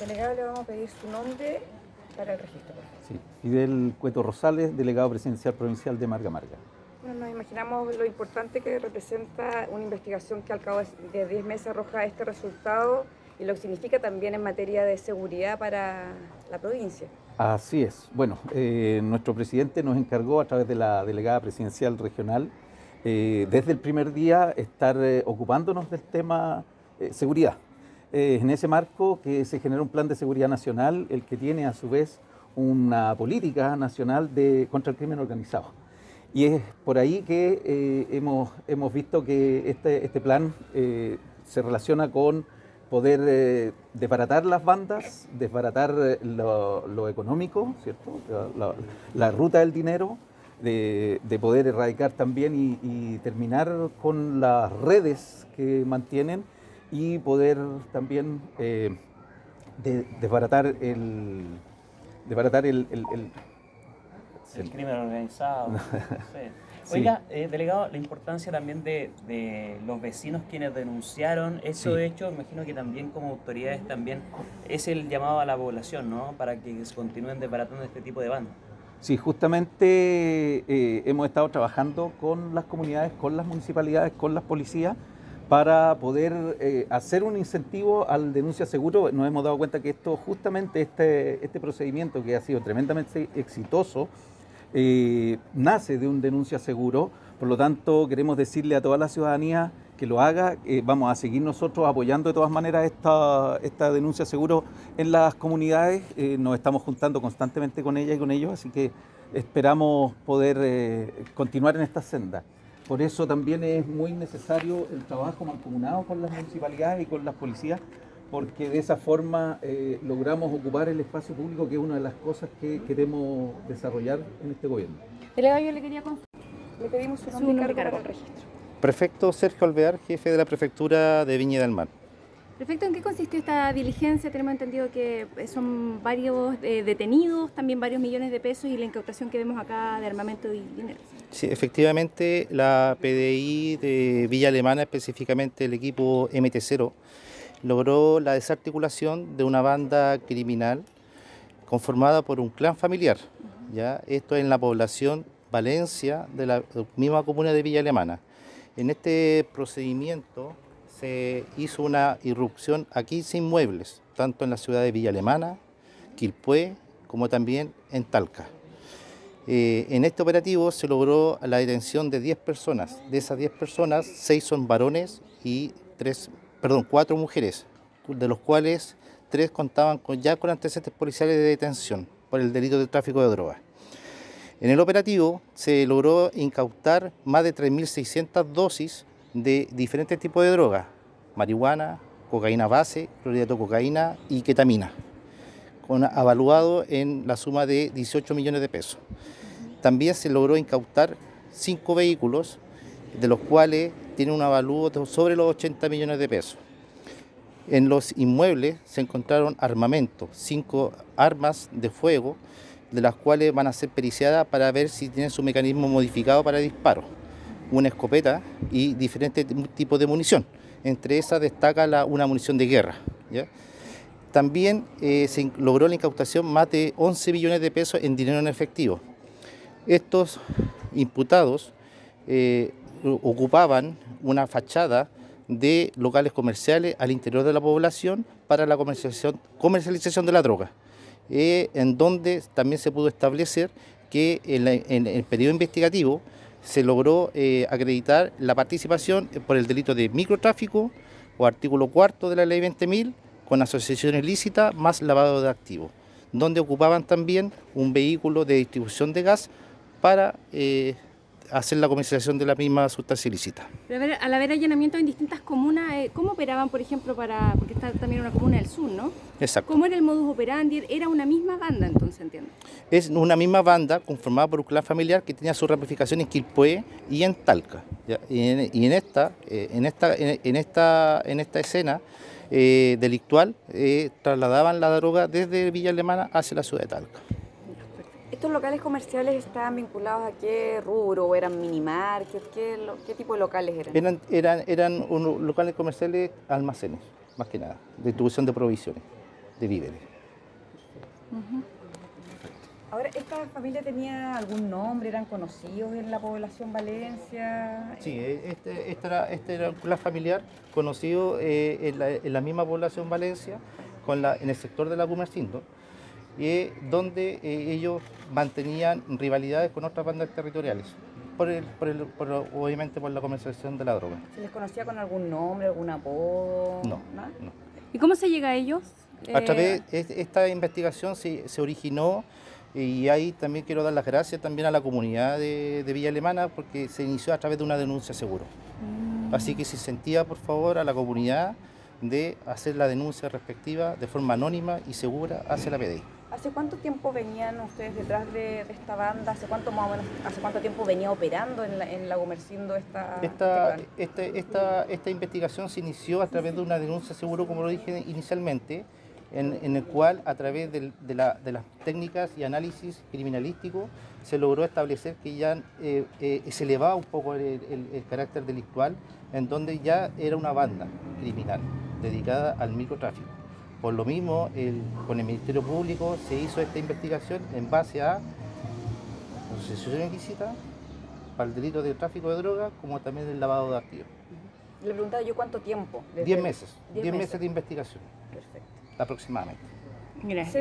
Delegado, le vamos a pedir su nombre para el registro. Sí, Fidel Cueto Rosales, delegado presidencial provincial de Marga Marga. Bueno, nos imaginamos lo importante que representa una investigación que al cabo de 10 meses arroja este resultado y lo que significa también en materia de seguridad para la provincia. Así es. Bueno, eh, nuestro presidente nos encargó a través de la delegada presidencial regional eh, desde el primer día estar eh, ocupándonos del tema seguridad. En ese marco que se generó un plan de seguridad nacional, el que tiene a su vez una política nacional de, contra el crimen organizado. Y es por ahí que hemos, hemos visto que este, este plan se relaciona con poder eh, desbaratar las bandas, desbaratar eh, lo, económico, ¿cierto? La, ruta del dinero, de, poder erradicar también y, terminar con las redes que mantienen y poder también eh, desbaratar el desbaratar el, el, crimen organizado. Oiga, eh, delegado, la importancia también de, los vecinos quienes denunciaron eso de hecho, imagino que también como autoridades también es el llamado a la población, ¿no? Para que se continúen desbaratando este tipo de bandas. Sí, justamente eh, hemos estado trabajando con las comunidades, con las municipalidades, con las policías para poder eh, hacer un incentivo al denuncia seguro. Nos hemos dado cuenta que esto, justamente este, este procedimiento que ha sido tremendamente exitoso, eh, nace de un denuncia seguro. Por lo tanto, queremos decirle a toda la ciudadanía que lo haga. vamos a seguir nosotros apoyando de todas maneras esta, esta denuncia seguro en las comunidades. Eh, nos estamos juntando constantemente con ella y con ellos, así que esperamos poder eh, continuar en esta senda. Por eso también es muy necesario el trabajo mancomunado con las municipalidades y con las policías porque de esa forma eh, logramos ocupar el espacio público, que es una de las cosas que queremos desarrollar en este gobierno. Delegado, yo le quería le pedimos su nombre, para el registro. Prefecto Sergio Alvear, jefe de la Prefectura de Viña del Mar. Prefecto, ¿en qué consistió esta diligencia? Tenemos entendido que son varios eh, detenidos, también varios millones de pesos y la incautación que vemos acá de armamento y dinero. Sí, efectivamente, la PDI de Villa Alemana, específicamente el equipo MT0, logró la desarticulación de una banda criminal conformada por un clan familiar. ¿ya? Esto en la población Valencia de la misma comuna de Villa Alemana. En este procedimiento se hizo una irrupción a 15 inmuebles, tanto en la ciudad de Villa Alemana, Quilpué, como también en Talca. Eh, en este operativo se logró la detención de 10 personas. De esas 10 personas, 6 son varones y 3 perdón, cuatro mujeres, de los cuales tres contaban con, ya con antecedentes policiales de detención por el delito de tráfico de drogas. En el operativo se logró incautar más de 3.600 dosis de diferentes tipos de drogas, marihuana, cocaína base, clorhidrato de cocaína y ketamina, con, avaluado en la suma de 18 millones de pesos. También se logró incautar cinco vehículos, de los cuales tiene un avalúo sobre los 80 millones de pesos. En los inmuebles se encontraron armamentos, cinco armas de fuego, de las cuales van a ser periciadas para ver si tienen su mecanismo modificado para disparo, una escopeta y diferentes tipos de munición. Entre esas destaca una munición de guerra. También eh, se logró la incautación más de 11 millones de pesos en dinero en efectivo. Estos imputados eh, ocupaban una fachada de locales comerciales al interior de la población para la comercialización, de la droga, eh, en donde también se pudo establecer que en, el periodo investigativo se logró eh, acreditar la participación por el delito de microtráfico o artículo cuarto de la ley 20.000 con asociación ilícita más lavado de activos, donde ocupaban también un vehículo de distribución de gas para eh, hacer la comercialización de la misma sustancia ilícita. Pero al haber allanamientos en distintas comunas, eh, ¿cómo operaban, por ejemplo, para, porque está también una comuna del sur, ¿no? Exacto. ¿Cómo era el modus operandi? ¿Era una misma banda, entonces, entiendo? Es una misma banda conformada por un clan familiar que tenía su ramificación en Quilpué y en Talca. Y, en, esta, eh, en, esta, en, esta, en esta escena eh, delictual trasladaban la droga desde Villa Alemana hacia la ciudad de Talca. ¿Estos locales comerciales estaban vinculados a qué rubro? ¿Eran minimar? ¿Qué, qué, tipo de locales eran? Eran, eran, eran locales comerciales almacenes, más que nada, distribución de provisiones. de víveres. Ahora, ¿esta familia tenía algún nombre? ¿Eran conocidos en la población Valencia? Sí, eh, este, esta, era, este era un clan familiar conocido eh, en, la, en la misma población Valencia, con la, en el sector de la Gumercindo, y donde eh, ellos mantenían rivalidades con otras bandas territoriales, por el, por el- por- obviamente por la comercialización de la droga. ¿Se les conocía con algún nombre, algún apodo? No, ¿Nada? no. ¿Y cómo se llega a ellos? A Eh, través de esta investigación se, se originó y ahí también quiero dar las gracias también a la comunidad de, de Villa Alemana porque se inició a través de una denuncia seguro. Así que se sentía por favor a la comunidad de hacer la denuncia respectiva de forma anónima y segura hacia la PDI. ¿Hace cuánto tiempo venían ustedes detrás de, de esta banda? ¿Hace cuánto más o menos, hace cuánto tiempo venía operando en la, en la Gumersindo esta, Esta, este este- esta, esta investigación se inició a través de una denuncia seguro, como lo dije inicialmente, en, en el cual a través de, la- de las técnicas y análisis criminalístico se logró establecer que ya eh, eh, se elevaba un poco el, el- el carácter delictual, en donde ya era una banda criminal dedicada al microtráfico. Por lo mismo, el- con el Ministerio Público se hizo esta investigación en base a asociación ilícita para el delito de tráfico de drogas, como también el lavado de activos. Le preguntaba yo cuánto tiempo. Desde Diez meses, diez diez meses de investigación Perfecto. aproximadamente. Gracias.